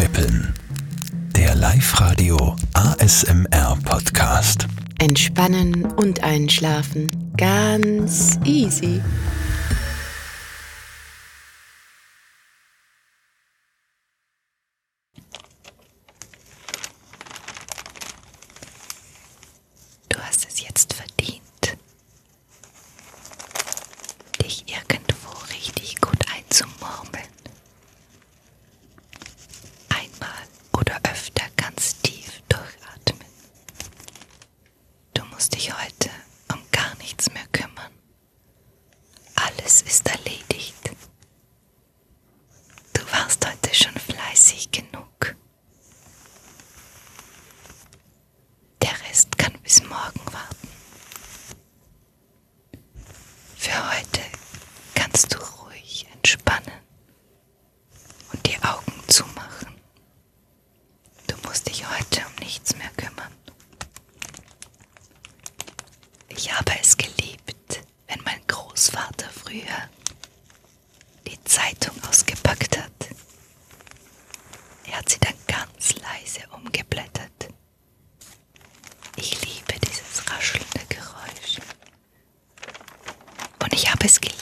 Kribbeln. Der Live-Radio ASMR Podcast. Entspannen und einschlafen. Ganz easy. Alles ist erledigt. Pascal.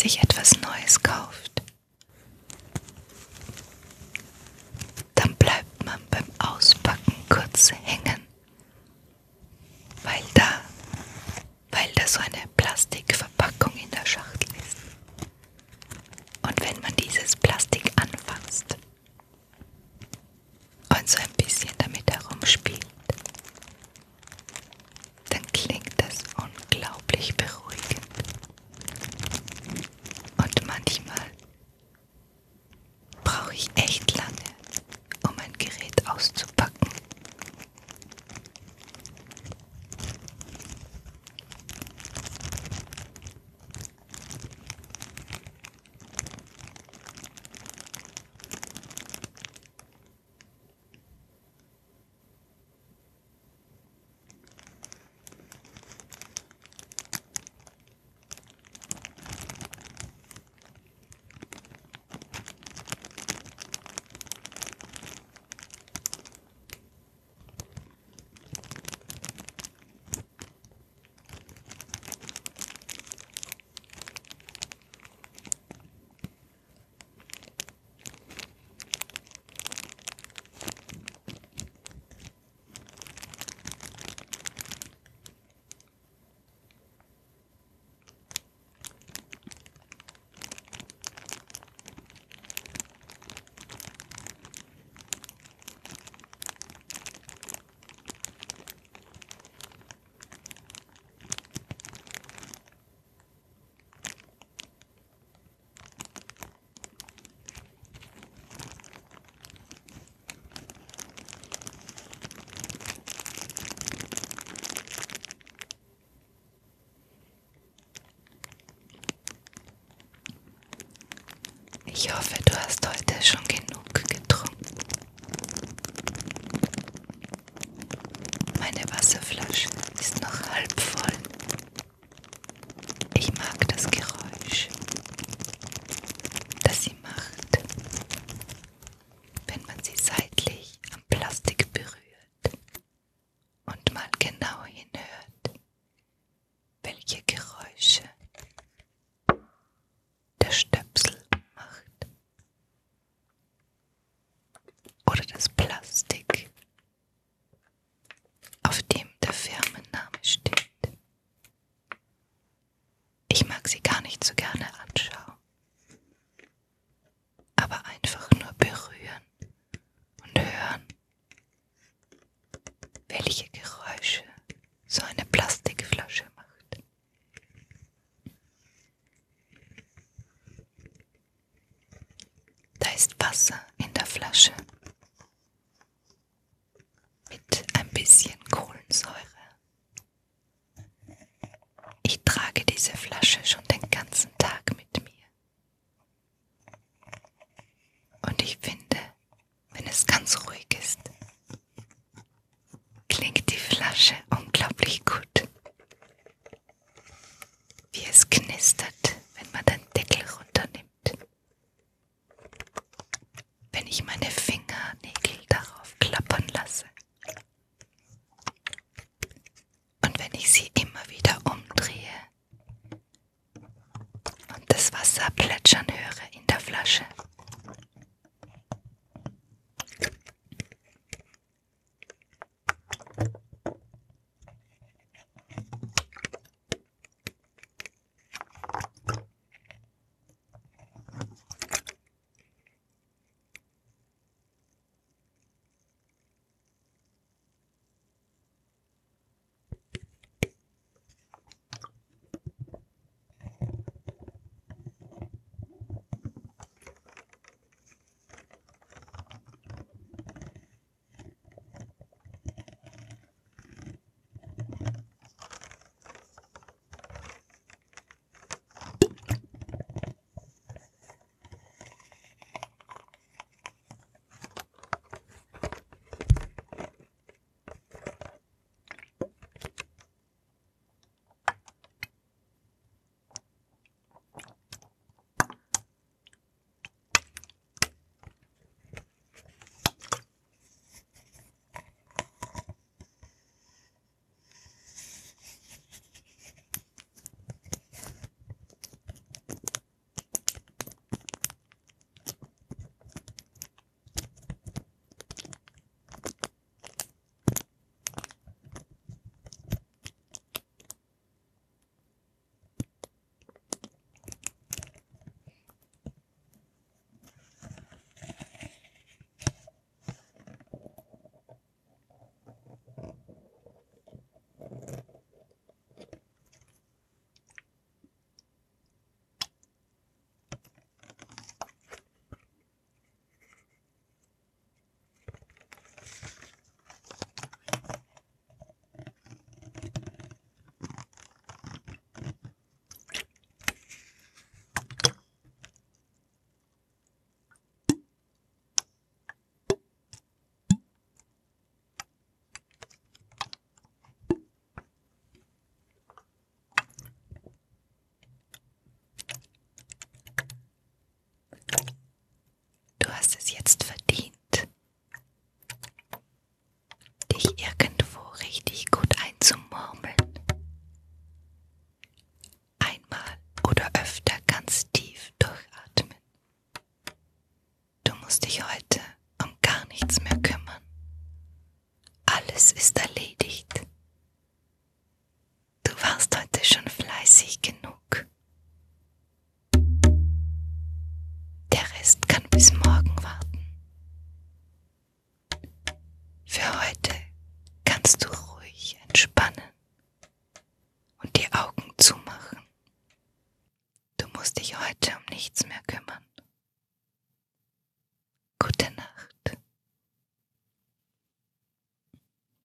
sich etwas Neues kauft. Ich hoffe, du hast heute schon genug requested.